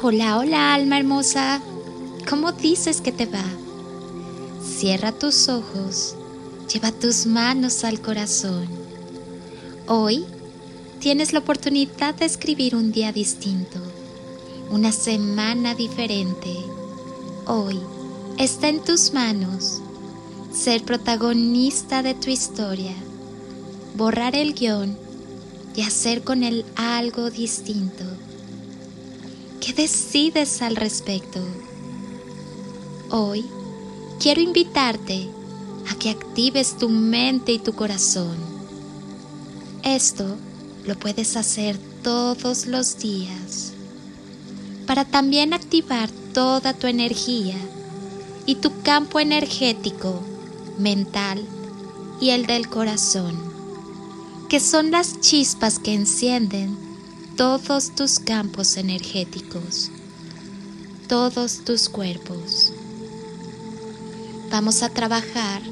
Hola, hola alma hermosa. ¿Cómo dices que te va? Cierra tus ojos, lleva tus manos al corazón. Hoy tienes la oportunidad de escribir un día distinto, una semana diferente. Hoy está en tus manos ser protagonista de tu historia, borrar el guion y hacer con él algo distinto. ¿Qué decides al respecto? Hoy quiero invitarte a que actives tu mente y tu corazón. Esto lo puedes hacer todos los días para también activar toda tu energía y tu campo energético, mental y el del corazón, que son las chispas que encienden todos tus campos energéticos, todos tus cuerpos. Vamos a trabajar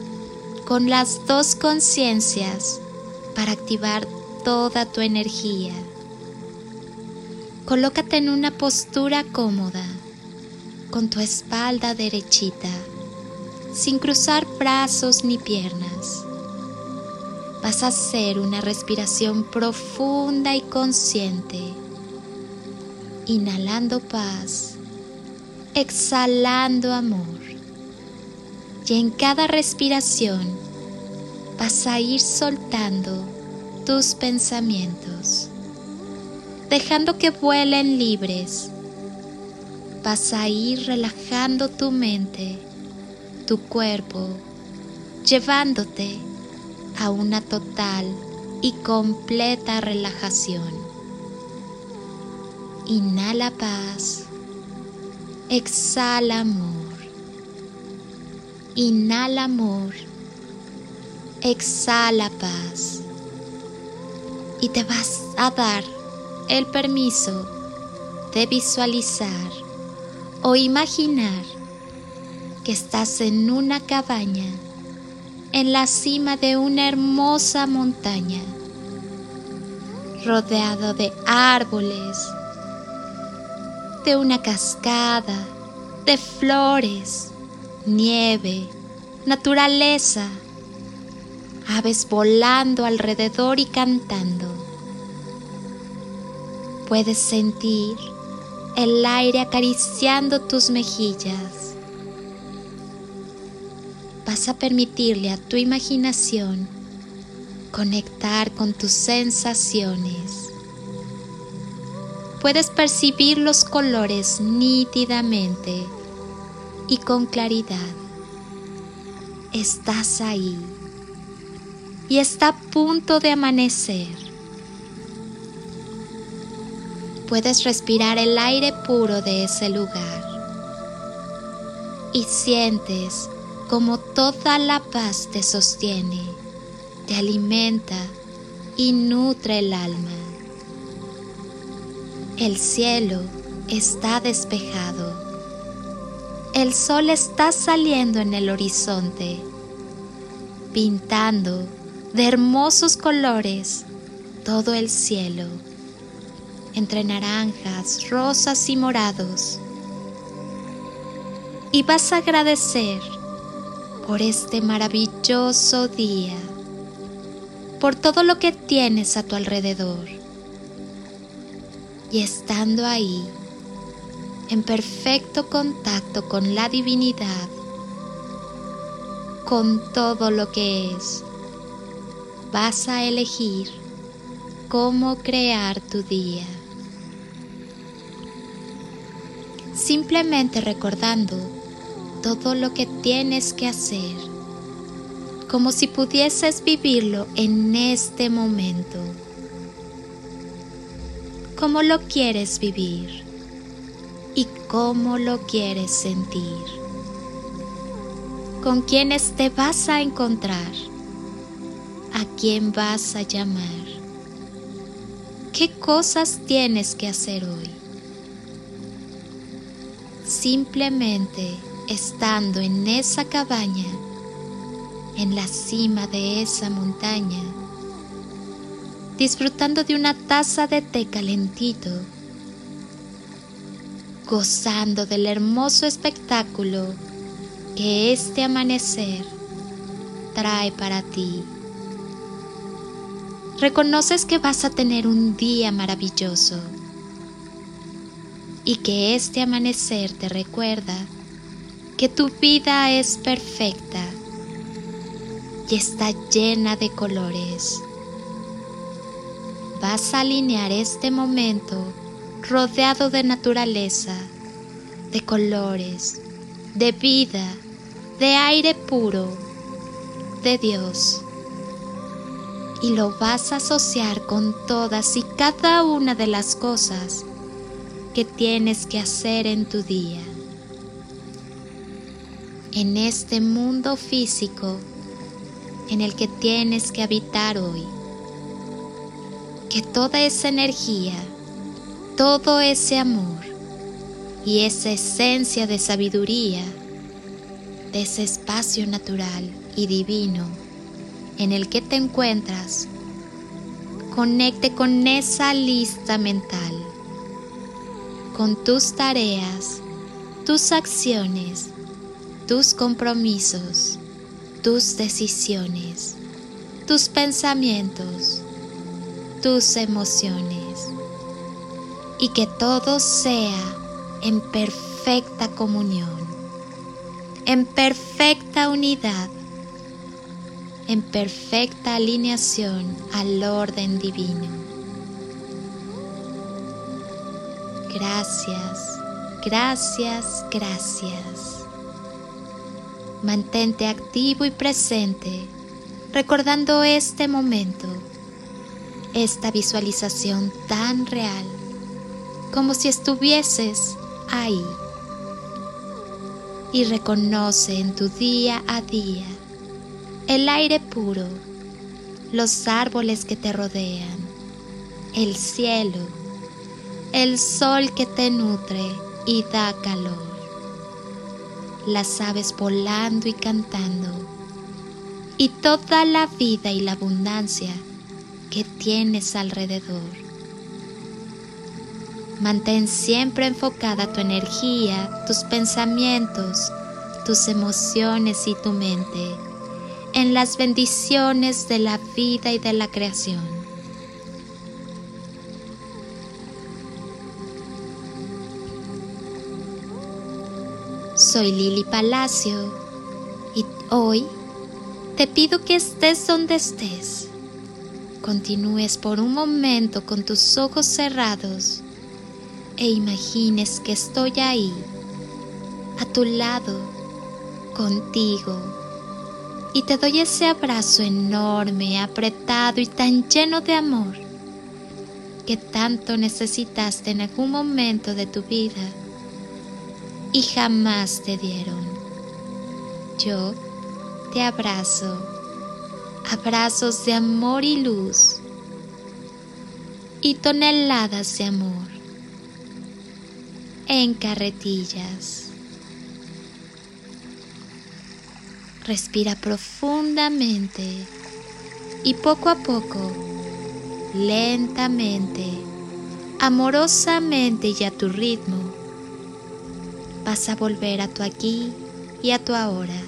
con las dos conciencias para activar toda tu energía. Colócate en una postura cómoda, con tu espalda derechita, sin cruzar brazos ni piernas. Vas a hacer una respiración profunda y consciente, inhalando paz, exhalando amor y en cada respiración vas a ir soltando tus pensamientos, dejando que vuelen libres. Vas a ir relajando tu mente, tu cuerpo, llevándote a una total y completa relajación. Inhala paz, exhala amor. Inhala amor. Exhala paz. Y te vas a dar el permiso de visualizar o imaginar que estás en una cabaña en la cima de una hermosa montaña, rodeado de árboles, de una cascada, de flores, nieve, naturaleza, aves volando alrededor y cantando. Puedes sentir el aire acariciando tus mejillas. Vas a permitirle a tu imaginación conectar con tus sensaciones. Puedes percibir los colores nítidamente y con claridad. Estás ahí y está a punto de amanecer. Puedes respirar el aire puro de ese lugar y sientes como toda la paz te sostiene, te alimenta y nutre el alma. El cielo está despejado el sol está saliendo en el horizonte, pintando de hermosos colores todo el cielo, entre naranjas, rosas y morados. Y vas a agradecer por este maravilloso día, por todo lo que tienes a tu alrededor. Y estando ahí, en perfecto contacto con la divinidad, con todo lo que es, vas a elegir cómo crear tu día. Simplemente recordando todo lo que tienes que hacer, como si pudieses vivirlo en este momento. ¿Cómo lo quieres vivir? y cómo lo quieres sentir. ¿Con quiénes te vas a encontrar? ¿A quién vas a llamar? ¿Qué cosas tienes que hacer hoy? Simplemente estando en esa cabaña, en la cima de esa montaña, disfrutando de una taza de té calentito gozando del hermoso espectáculo que este amanecer trae para ti. Reconoces que vas a tener un día maravilloso y que este amanecer te recuerda que tu vida es perfecta y está llena de colores. Vas a alinear este momento rodeado de naturaleza, de colores, de vida, de aire puro, de Dios. Y lo vas a asociar con todas y cada una de las cosas que tienes que hacer en tu día. En este mundo físico en el que tienes que habitar hoy. Que toda esa energía, todo ese amor y esa esencia de sabiduría de ese espacio natural y divino en el que te encuentras, conecte con esa lista mental con tus tareas, tus acciones, tus compromisos, tus decisiones, tus pensamientos, tus emociones y que todo sea en perfecta comunión, en perfecta unidad, en perfecta alineación al orden divino. Gracias, gracias, gracias. Mantente activo y presente, recordando este momento, esta visualización tan real, como si estuvieses ahí. Y reconoce en tu día a día el aire puro, los árboles que te rodean, el cielo, el sol que te nutre y da calor, las aves volando y cantando, y toda la vida y la abundancia que tienes alrededor. Mantén siempre enfocada tu energía, tus pensamientos, tus emociones y tu mente en las bendiciones de la vida y de la creación. Soy Lili Palacio y hoy te pido que estés donde estés. Continúes por un momento con tus ojos cerrados e imagines que estoy ahí, a tu lado, contigo, y te doy ese abrazo enorme, apretado y tan lleno de amor que tanto necesitaste en algún momento de tu vida y jamás te dieron. Yo te abrazo, abrazos de amor y luz y toneladas de amor en carretillas. Respira profundamente y poco a poco, lentamente, amorosamente y a tu ritmo, vas a volver a tu aquí y a tu ahora,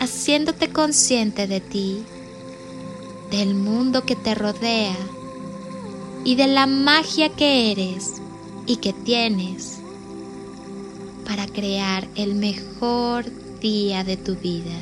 haciéndote consciente de ti, del mundo que te rodea y de la magia que eres y que tienes para crear el mejor día de tu vida.